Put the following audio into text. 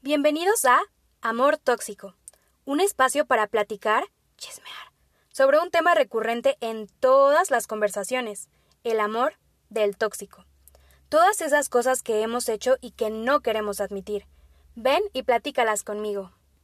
Bienvenidos a Amor Tóxico, un espacio para platicar, chismear, sobre un tema recurrente en todas las conversaciones, el amor del tóxico. Todas esas cosas que hemos hecho y que no queremos admitir. Ven y platícalas conmigo.